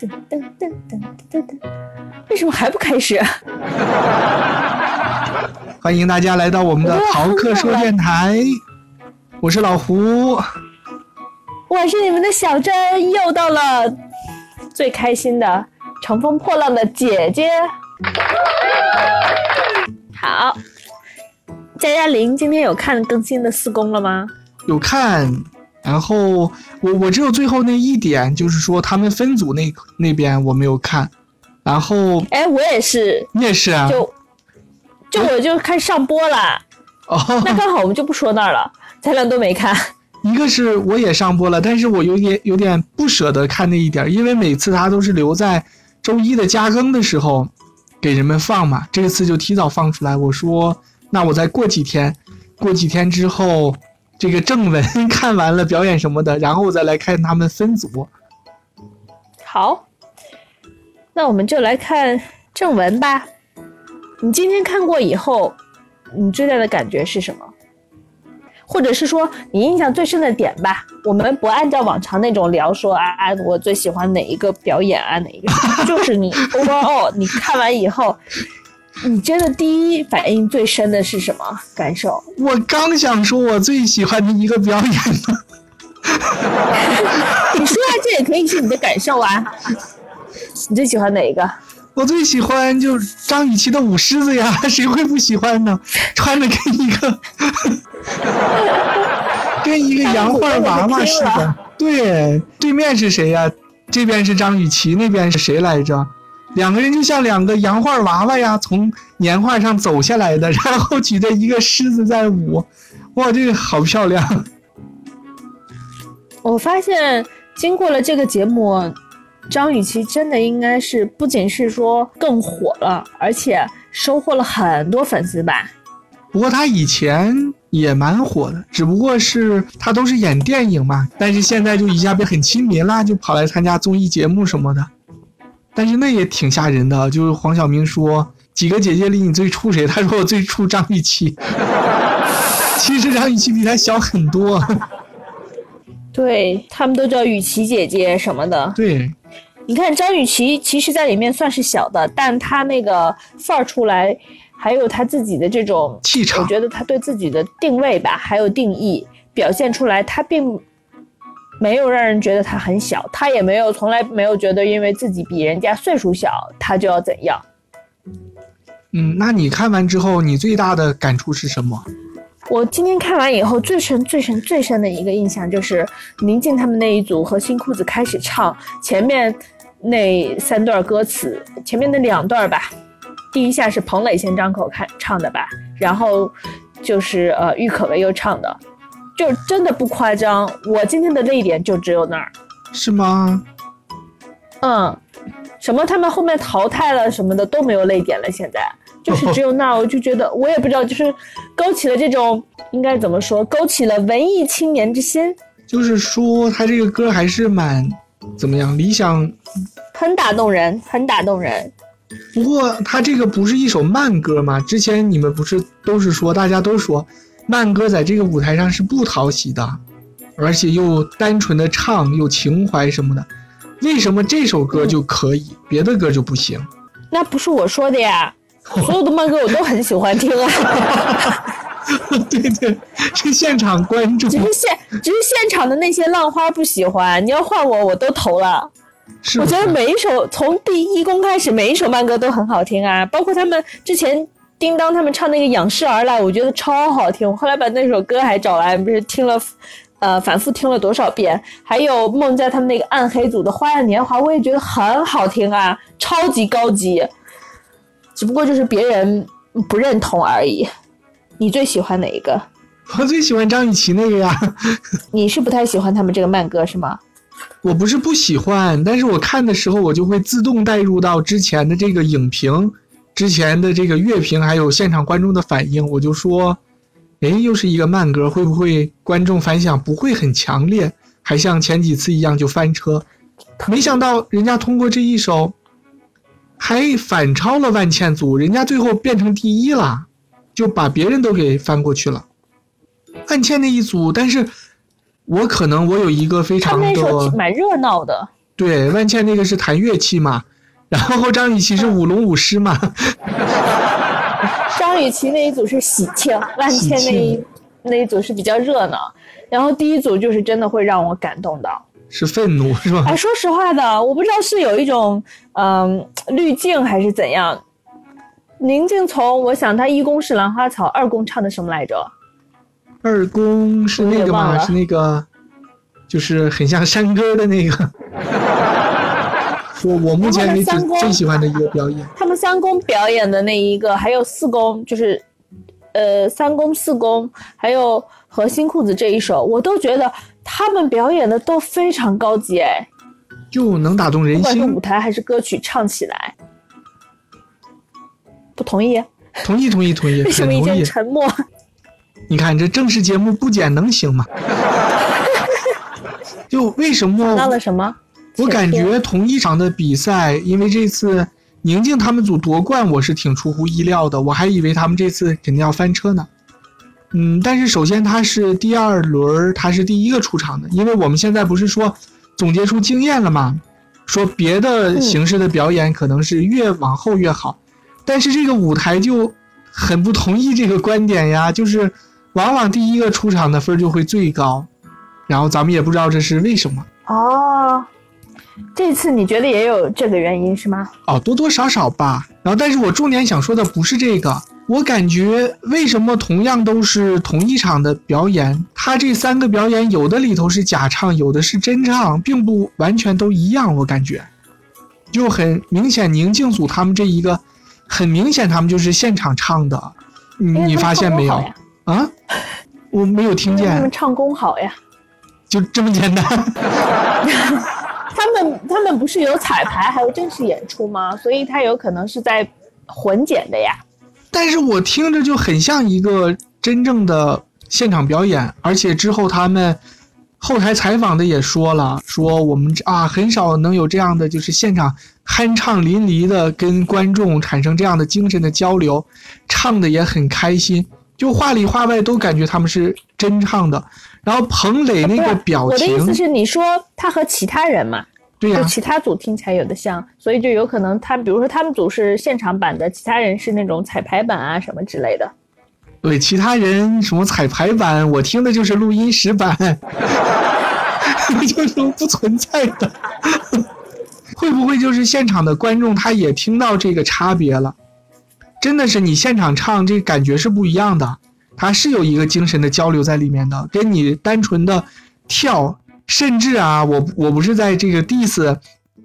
噔噔噔噔噔噔，为什么还不开始？欢迎大家来到我们的逃课说电台，我是老胡，我是你们的小珍，又到了最开心的乘风破浪的姐姐。好，佳佳玲今天有看更新的四宫了吗？有看，然后我我只有最后那一点，就是说他们分组那那边我没有看，然后哎，我也是，你也是啊，就就我就看上播了，哦，那刚好我们就不说那儿了，咱俩都没看。一个是我也上播了，但是我有点有点不舍得看那一点，因为每次他都是留在周一的加更的时候给人们放嘛，这次就提早放出来。我说那我再过几天，过几天之后这个正文看完了表演什么的，然后我再来看他们分组。好，那我们就来看正文吧。你今天看过以后，你最大的感觉是什么？或者是说你印象最深的点吧？我们不按照往常那种聊说啊啊，我最喜欢哪一个表演啊，哪一个，就是你 overall 你看完以后，你真的第一反应最深的是什么感受？我刚想说我最喜欢的一个表演呢，你说啊，这也可以是你的感受啊。你最喜欢哪一个？我最喜欢就是张雨绮的舞狮子呀，谁会不喜欢呢？穿的跟一个 跟一个洋画娃娃似的。对，对面是谁呀？这边是张雨绮，那边是谁来着？两个人就像两个洋画娃娃呀，从年画上走下来的，然后举着一个狮子在舞。哇，这个好漂亮！我发现经过了这个节目，张雨绮真的应该是不仅是说更火了，而且收获了很多粉丝吧。不过她以前也蛮火的，只不过是她都是演电影嘛，但是现在就一下变很亲民啦，就跑来参加综艺节目什么的。但是那也挺吓人的，就是黄晓明说几个姐姐里你最怵谁？他说我最怵张雨绮。其实张雨绮比他小很多。对他们都叫雨绮姐姐什么的。对，你看张雨绮，其实在里面算是小的，但她那个范儿出来，还有她自己的这种气场我觉得她对自己的定位吧，还有定义表现出来，她并没有让人觉得他很小，他也没有从来没有觉得因为自己比人家岁数小，他就要怎样。嗯，那你看完之后，你最大的感触是什么？我今天看完以后，最深、最深、最深的一个印象就是宁静他们那一组和新裤子开始唱前面那三段歌词，前面的两段吧。第一下是彭磊先张口看唱的吧，然后就是呃郁可唯又唱的，就真的不夸张。我今天的泪点就只有那儿，是吗？嗯，什么他们后面淘汰了什么的都没有泪点了，现在。就是只有那儿，我就觉得我也不知道，就是勾起了这种应该怎么说，勾起了文艺青年之心，就是说他这个歌还是蛮怎么样，理想。很打动人，很打动人。不过他这个不是一首慢歌吗？之前你们不是都是说，大家都说慢歌在这个舞台上是不讨喜的，而且又单纯的唱，有情怀什么的。为什么这首歌就可以，别的歌就不行？那不是我说的呀。所有的慢歌我都很喜欢听啊，对对，是现场观众，只是现只是现场的那些浪花不喜欢。你要换我，我都投了。是我觉得每一首从第一公开始，每一首慢歌都很好听啊，包括他们之前叮当他们唱那个仰视而来，我觉得超好听。我后来把那首歌还找来，不是听了，呃，反复听了多少遍。还有梦在他们那个暗黑组的花样年华，我也觉得很好听啊，超级高级。只不过就是别人不认同而已。你最喜欢哪一个？我最喜欢张雨绮那个呀。你是不太喜欢他们这个慢歌是吗？我不是不喜欢，但是我看的时候我就会自动带入到之前的这个影评、之前的这个乐评，还有现场观众的反应，我就说，哎，又是一个慢歌，会不会观众反响不会很强烈，还像前几次一样就翻车？没想到人家通过这一首。还反超了万茜组，人家最后变成第一了。就把别人都给翻过去了。万茜那一组，但是我可能我有一个非常的蛮热闹的。对万茜那个是弹乐器嘛，然后张雨绮是舞龙舞狮嘛，张雨绮那一组是喜庆，万千那一那一组是比较热闹，然后第一组就是真的会让我感动到。是愤怒是吧？哎，说实话的，我不知道是有一种嗯、滤镜还是怎样。宁静从我想他一公是兰花草，二公唱的什么来着？二宫是那个吗？是那个，就是很像山歌的那个。我我目前为止最喜欢的一个表演，他们三公表演的那一个，还有四公，就是呃三公四公，还有和新裤子这一首，我都觉得他们表演的都非常高级哎，就能打动人心不管是舞。台还是歌曲唱起来。不同意？同意同意同意，为什么一。阵沉默？你看这正式节目不剪能行吗？就为什么到了什么？我感觉同一场的比赛，因为这次宁静他们组夺冠，我是挺出乎意料的，我还以为他们这次肯定要翻车呢。嗯，但是首先他是第二轮，他是第一个出场的，因为我们现在不是说总结出经验了吗？说别的形式的表演可能是越往后越好，但是这个舞台就很不同意这个观点呀，就是往往第一个出场的分就会最高，然后咱们也不知道这是为什么。哦，这次你觉得也有这个原因是吗？哦，多多少少吧。然后，但是我重点想说的不是这个，我感觉为什么同样都是同一场的表演，他这三个表演有的里头是假唱，有的是真唱，并不完全都一样。我感觉，就很明显，宁静组他们这一个，很明显他们就是现场唱的，你你发现没有啊？我没有听见他们，唱功好呀。就这么简单。他们他们不是有彩排还有正式演出吗？所以他有可能是在混剪的呀。但是我听着就很像一个真正的现场表演，而且之后他们后台采访的也说了，说我们啊很少能有这样的，就是现场酣畅淋漓的跟观众产生这样的精神的交流，唱的也很开心，就话里话外都感觉他们是真唱的。然后彭磊那个表情我的意情思，是，你说他和其他人嘛，对呀、就其他组听起来有的像，所以就有可能他，比如说他们组是现场版的，其他人是那种彩排版啊什么之类的。对其他人什么彩排版，我听的就是录音室版，就是不存在的。会不会就是现场的观众他也听到这个差别了？真的是你现场唱这感觉是不一样的，它是有一个精神的交流在里面的，跟你单纯的跳，甚至啊，我我不是在这个 diss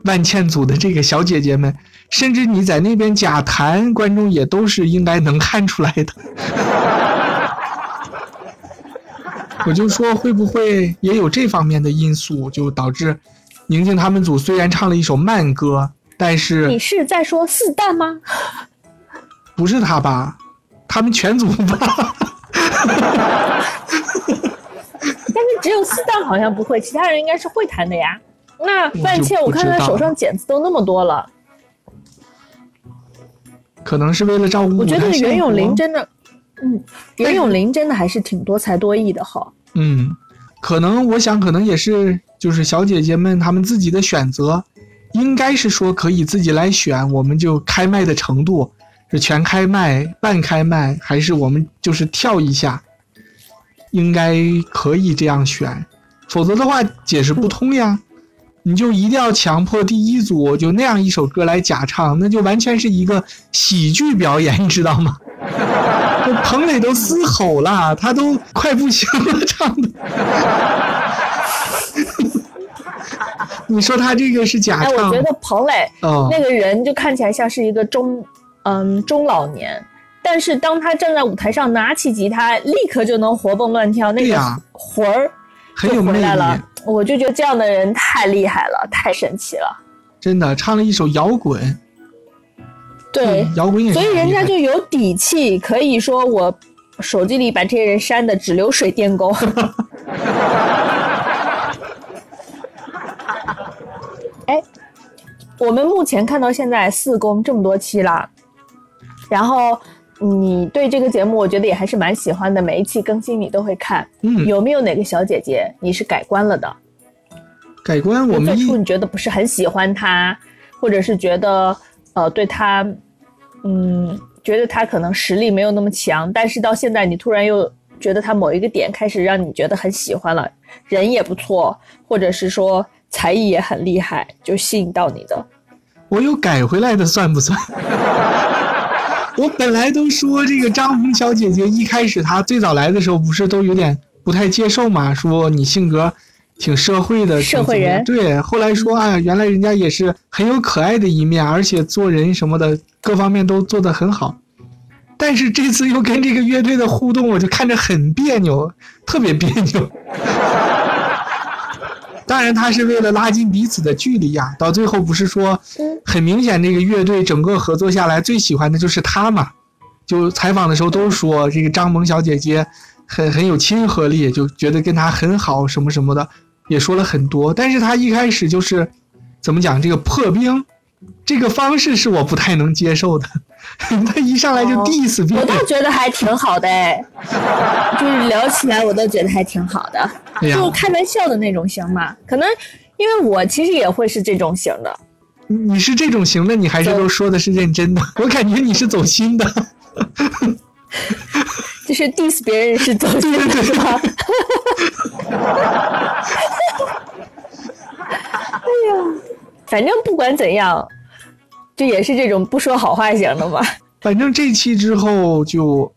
万茜组的这个小姐姐们，甚至你在那边假弹，观众也都是应该能看出来的。我就说会不会也有这方面的因素，就导致宁静他们组虽然唱了一首慢歌，但是你是是在说四蛋吗？不是他吧？他们全组吧？但是只有四蛋好像不会，其他人应该是会弹的呀。那万茜，我看他手上茧子都那么多了，可能是为了照顾我觉得袁咏琳真的，嗯，袁咏琳真的还是挺多才多艺的哈。嗯，可能我想可能也是就是小姐姐们她们自己的选择，应该是说可以自己来选，我们就开麦的程度是全开麦、半开麦，还是我们就是跳一下，应该可以这样选，否则的话解释不通呀。你就一定要强迫第一组就那样一首歌来假唱，那就完全是一个喜剧表演，你知道吗？这彭磊都嘶吼了，他都快不行了，唱的。你说他这个是假哎，唱？我觉得彭磊哦，那个人就看起来像是一个中嗯中老年，但是当他站在舞台上拿起吉他，立刻就能活蹦乱跳，那个魂儿就很回来了力，。我就觉得这样的人太厉害了，太神奇了。真的唱了一首摇滚，对，嗯摇滚也是所以人家就有底气，可以说我手机里把这些人删的只留水电工。哎，我们目前看到现在四公这么多期了，然后你对这个节目，我觉得也还是蛮喜欢的，每一期更新你都会看。嗯，有没有哪个小姐姐你是改观了的？改观，我们最初你觉得不是很喜欢她，或者是觉得呃对她，嗯，觉得她可能实力没有那么强，但是到现在你突然又觉得她某一个点开始让你觉得很喜欢了，人也不错，或者是说才艺也很厉害，就吸引到你的。我有改回来的算不算？我本来都说这个张红小姐姐一开始她最早来的时候不是都有点不太接受嘛，说你性格挺社会的，社会人对。后来说啊，原来人家也是很有可爱的一面，而且做人什么的各方面都做得很好。但是这次又跟这个乐队的互动，我就看着很别扭，特别别扭。当然，他是为了拉近彼此的距离呀。到最后不是说，很明显，这个乐队整个合作下来最喜欢的就是他嘛。就采访的时候都说这个张萌小姐姐很很有亲和力，就觉得跟他很好什么什么的，也说了很多。但是他一开始就是怎么讲这个破冰，这个方式是我不太能接受的。他一上来就 diss 别我，倒觉得还挺好的哎，就是聊起来我都觉得还挺好的，哎就是开玩笑的那种型嘛。可能因为我其实也会是这种型的，你是这种型的，你还是都说的是认真的？我感觉你是走心的。就是 diss 别人是走心的是吧？哎呀，反正不管怎样，就也是这种不说好话型的嘛。反正这期之后就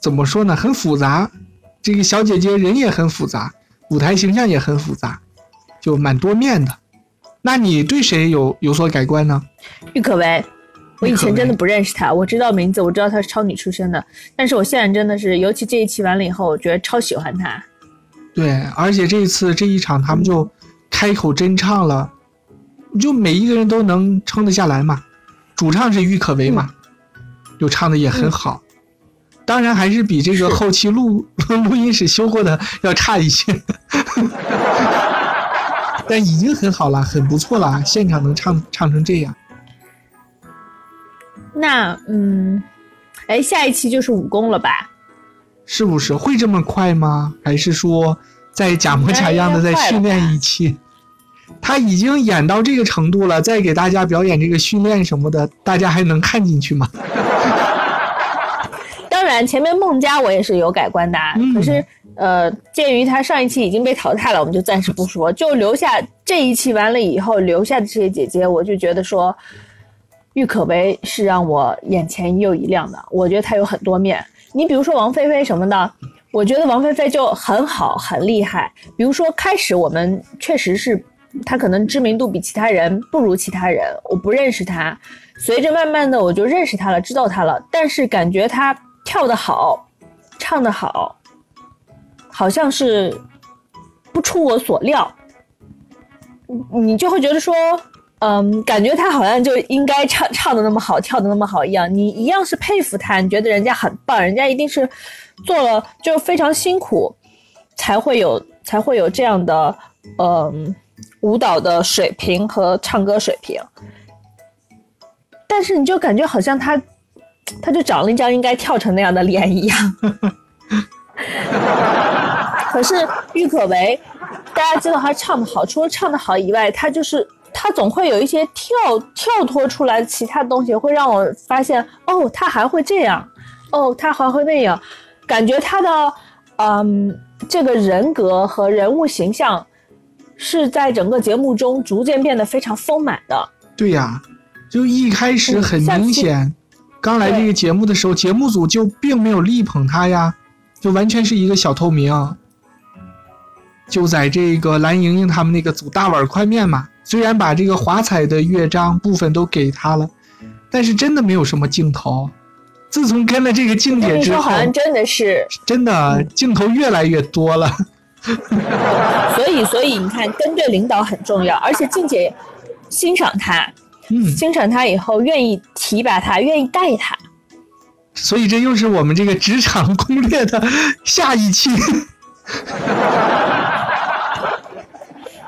怎么说呢，很复杂。这个小姐姐人也很复杂，舞台形象也很复杂，就蛮多面的。那你对谁有有所改观呢？郁可唯，我以前真的不认识她，我知道名字，我知道她是超女出身的，但是我现在真的是，尤其这一期完了以后，我觉得超喜欢她。对，而且这一次这一场他们就开口真唱了，就每一个人都能撑得下来嘛。主唱是郁可唯嘛，就唱的也很好。当然还是比这个后期录 录音室修过的要差一些，但已经很好了，很不错了。现场能唱唱成这样，那嗯，哎，下一期就是武功了吧？是不是会这么快吗？还是说再假模假样的再训练一期？他已经演到这个程度了，再给大家表演这个训练什么的，大家还能看进去吗？当然，前面孟佳我也是有改观的啊，嗯可是呃，鉴于他上一期已经被淘汰了，我们就暂时不说，就留下这一期完了以后留下的这些姐姐，我就觉得说，郁可唯是让我眼前一又一亮的。我觉得她有很多面，你比如说王菲菲什么的，我觉得王菲菲就很好，很厉害。比如说开始我们确实是他可能知名度比其他人不如其他人，我不认识他，随着慢慢的我就认识他了，知道他了，但是感觉他跳得好，唱得好，好像是不出我所料，你你就会觉得说，嗯，感觉他好像就应该唱唱的那么好，跳的那么好一样。你一样是佩服他，你觉得人家很棒，人家一定是做了就非常辛苦，才会有才会有这样的嗯舞蹈的水平和唱歌水平。但是你就感觉好像他，他就长了一张应该跳成那样的脸一样。可是郁可唯，大家知道她唱的好，除了唱的好以外，她就是她总会有一些跳跳脱出来其他东西，会让我发现哦，她还会这样，哦，她还会那样，感觉她的嗯这个人格和人物形象是在整个节目中逐渐变得非常丰满的。对呀，就一开始嗯很明显，刚来这个节目的时候，节目组就并没有力捧他呀，就完全是一个小透明。就在这个蓝莹莹他们那个组大碗宽面嘛，虽然把这个华彩的乐章部分都给他了，但是真的没有什么镜头。自从跟了这个静姐之后好，像真的是，真的镜头越来越多了。所以所以你看，跟对领导很重要，而且静姐欣赏他，嗯，欣赏他以后愿意提拔他，愿意带他。所以这又是我们这个职场 攻略的下一期。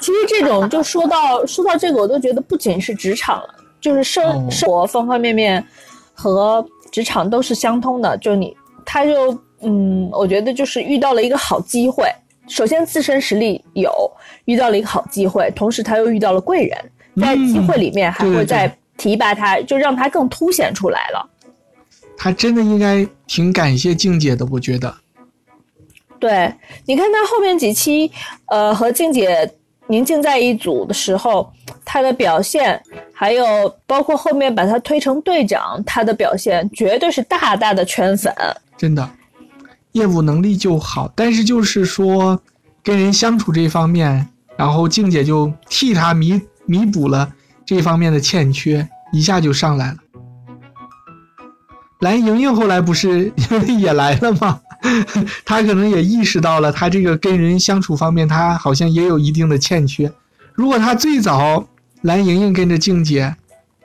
其实这种就说到说到这个，我都觉得不仅是职场了，就是生、哦生活方方面面和职场都是相通的，就你他就嗯，我觉得就是遇到了一个好机会。首先自身实力有，遇到了一个好机会，同时他又遇到了贵人，在机会里面还会再提拔他，就让他更凸显出来了。他真的应该挺感谢静姐的，我觉得。对，你看他后面几期，呃，和静姐宁静在一组的时候，他的表现，还有包括后面把他推成队长，他的表现绝对是大大的圈粉。真的，业务能力就好，但是就是说跟人相处这方面，然后静姐就替他弥弥补了这方面的欠缺，一下就上来了。蓝莹莹后来不是 也来了吗？他可能也意识到了，他这个跟人相处方面，他好像也有一定的欠缺。如果他最早蓝莹莹跟着静姐，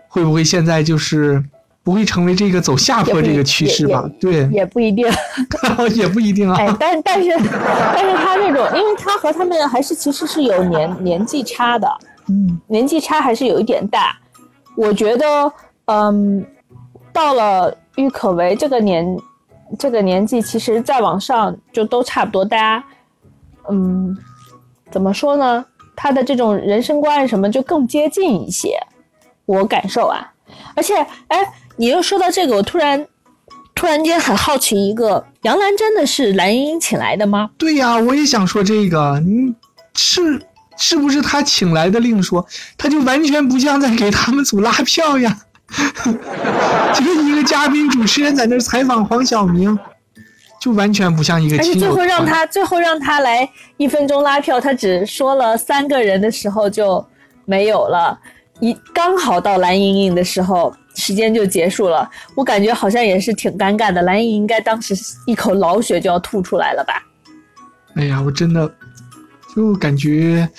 会不会现在就是不会成为这个走下坡这个趋势吧？对，也不一定，也不一定啊。哎，但但是但是他这种，因为他和他们还是其实是有年年纪差的，嗯，年纪差还是有一点大。我觉得，嗯，到了郁可唯这个年。这个年纪，其实再往上就都差不多。大家，嗯，怎么说呢？他的这种人生观什么就更接近一些，我感受啊。而且，哎，你又说到这个，我突然突然间很好奇，一个杨澜真的是蓝盈莹请来的吗？对呀，我也想说这个，你是是不是他请来的？另说，他就完全不像在给他们组拉票呀。就一个嘉宾主持人在那采访黄晓明，就完全不像一个。而且最后让他最后让他来一分钟拉票，他只说了三个人的时候就没有了，一刚好到蓝莹莹的时候，时间就结束了。我感觉好像也是挺尴尬的，蓝莹应该当时一口老血就要吐出来了吧？哎呀，我真的就感觉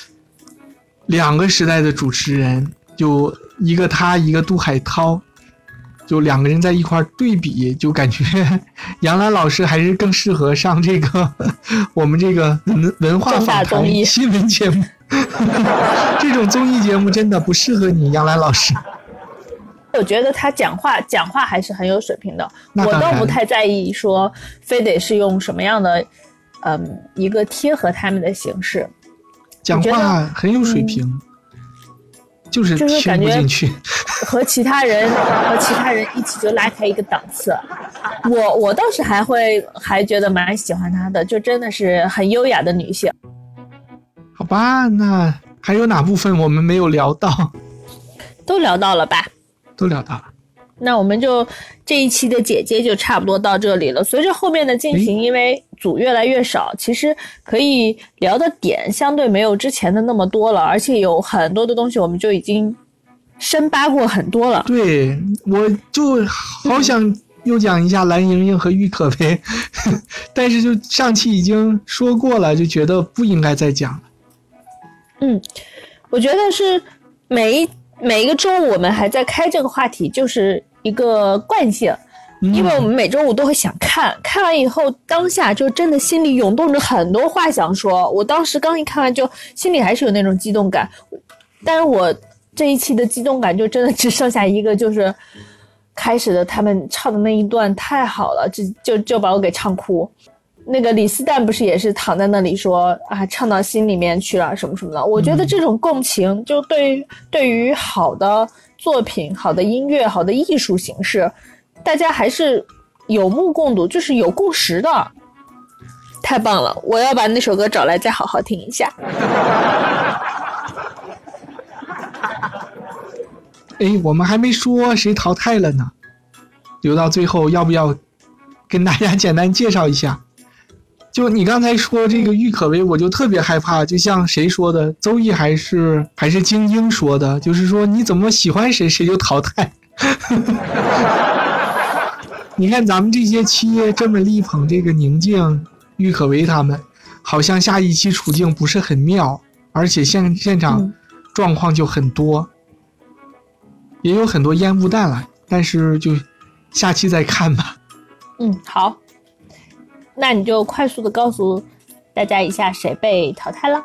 两个时代的主持人就。一个他，一个杜海涛，就两个人在一块对比，就感觉杨澜老师还是更适合上这个 我们这个文文化访谈新闻节目。这种综艺节目真的不适合你，杨澜老师。我觉得他讲话讲话还是很有水平的，我倒不太在意说非得是用什么样的嗯一个贴合他们的形式，讲话很有水平。就是就是感觉进去，和其他人和其他人一起就拉开一个档次。我我倒是还会还觉得蛮喜欢她的，就真的是很优雅的女性。好吧，那还有哪部分我们没有聊到？都聊到了吧？都聊到了。那我们就这一期的姐姐就差不多到这里了。随着后面的进行，因为组越来越少，其实可以聊的点相对没有之前的那么多了，而且有很多的东西我们就已经深扒过很多了。对，我就好想又讲一下蓝盈莹和郁可唯，但是就上期已经说过了，就觉得不应该再讲了。嗯，我觉得是每一。每一个周五我们还在开这个话题，就是一个惯性，因为我们每周五都会想看，看完以后当下就真的心里涌动着很多话想说。我当时刚一看完就心里还是有那种激动感，但是我这一期的激动感就真的只剩下一个，就是开始的他们唱的那一段太好了，就就就把我给唱哭。那个李斯丹不是也是躺在那里说啊，唱到心里面去了什么什么的。我觉得这种共情，就对于对于好的作品、好的音乐、好的艺术形式，大家还是有目共睹，就是有共识的。太棒了！我要把那首歌找来再好好听一下。哎，我们还没说谁淘汰了呢，留到最后要不要跟大家简单介绍一下？就你刚才说这个郁可唯，我就特别害怕。就像谁说的，邹毅还是还是晶晶说的，就是说你怎么喜欢谁，谁就淘汰。你看咱们这些企业这么力捧这个宁静、郁可唯他们，好像下一期处境不是很妙，而且现现场状况就很多，也有很多烟雾弹了。但是就下期再看吧。嗯，好。那你就快速的告诉大家一下谁被淘汰了？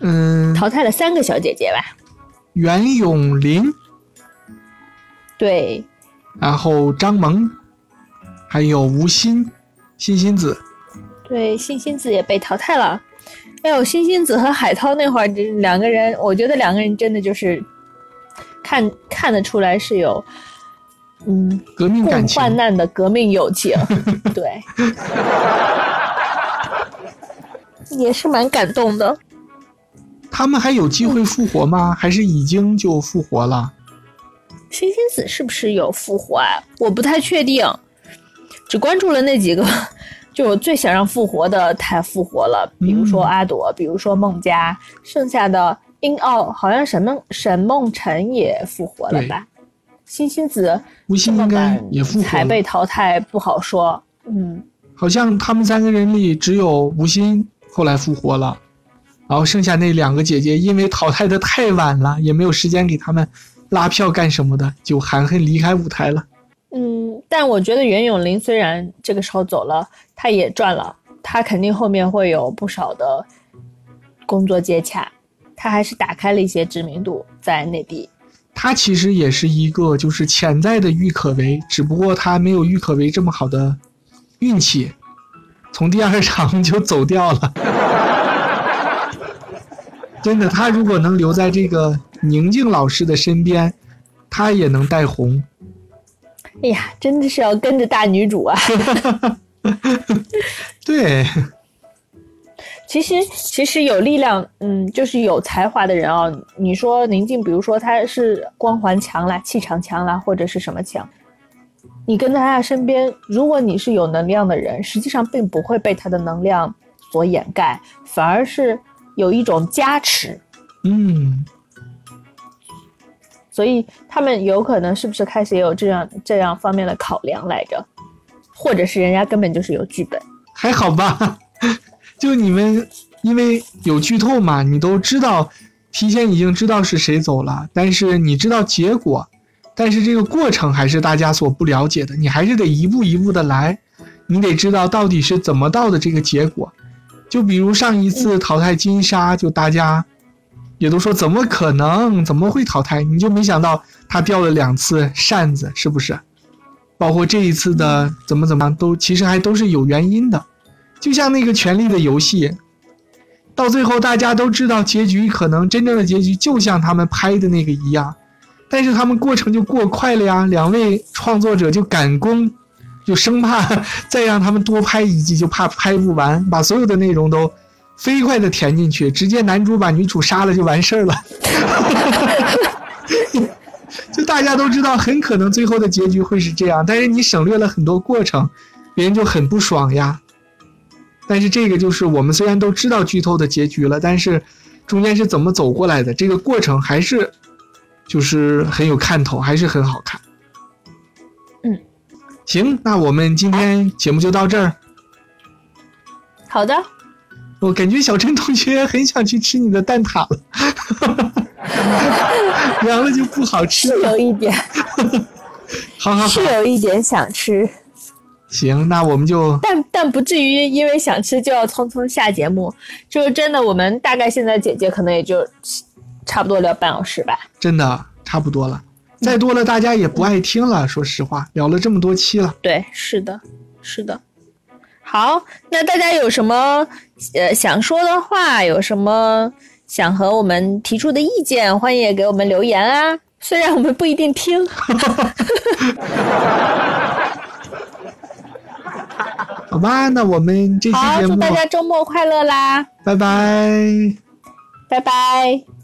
嗯，淘汰了三个小姐姐吧。袁咏琳，对，然后张萌，还有吴昕、欣欣子。对，欣欣子也被淘汰了。哎呦，欣欣子和海涛那会儿，这两个人，我觉得两个人真的就是看看得出来是有，嗯，革命感情，共患难的革命友情，对，也是蛮感动的。他们还有机会复活吗？还是已经就复活了？星星子是不是有复活啊？我不太确定，只关注了那几个。就我最想让复活的，他复活了，比如说阿朵，比如说孟佳，剩下的英奥好像沈梦沈梦辰也复活了吧？欣欣子吴昕应该也复活才被淘汰不好说。嗯，好像他们三个人里只有吴昕后来复活了，然后剩下那两个姐姐因为淘汰的太晚了，也没有时间给他们拉票干什么的，就含恨离开舞台了。嗯，但我觉得袁咏琳虽然这个时候走了，她也赚了，她肯定后面会有不少的工作接洽，她还是打开了一些知名度在内地。她其实也是一个就是潜在的郁可唯，只不过她没有郁可唯这么好的运气，从第二场 就走掉了。真的，她如果能留在这个宁静老师的身边，她也能带红。哎呀，真的是要跟着大女主啊！对，其实其实有力量，嗯，就是有才华的人啊。你说宁静，比如说他是光环强啦、气场强啦，或者是什么强，你跟在他身边，如果你是有能量的人，实际上并不会被他的能量所掩盖，反而是有一种加持。嗯。所以他们有可能是不是开始也有这样这样方面的考量来着，或者是人家根本就是有剧本？还好吧，就你们因为有剧透嘛，你都知道，提前已经知道是谁走了，但是你知道结果，但是这个过程还是大家所不了解的，你还是得一步一步的来，你得知道到底是怎么到的这个结果。就比如上一次淘汰金沙，就大家。也都说怎么可能？怎么会淘汰？你就没想到他掉了两次扇子，是不是？包括这一次的怎么怎么样都其实还都是有原因的。就像那个《权力的游戏》，到最后大家都知道结局可能真正的结局就像他们拍的那个一样，但是他们过程就过快了呀。两位创作者就赶工，就生怕再让他们多拍一集，就怕拍不完，把所有的内容都。飞快的填进去，直接男主把女主杀了就完事儿了。就大家都知道，很可能最后的结局会是这样，但是你省略了很多过程，别人就很不爽呀。但是这个就是我们虽然都知道剧透的结局了，但是中间是怎么走过来的，这个过程还是就是很有看头，还是很好看。嗯，行，那我们今天节目就到这儿。好的。我感觉小陈同学很想去吃你的蛋挞了，凉了就不好吃了。有一点，好好好，是有一点想吃。行，那我们就但但不至于因为想吃就要匆匆下节目。就是真的，我们大概现在姐姐可能也就差不多聊半小时吧。真的差不多了，再多了大家也不爱听了。说实话，聊了这么多期了。对，是的，是的。好，那大家有什么呃想说的话，有什么想和我们提出的意见，欢迎也给我们留言啊。虽然我们不一定听。好吧，那我们这期节目，祝大家周末快乐啦！拜拜，拜拜。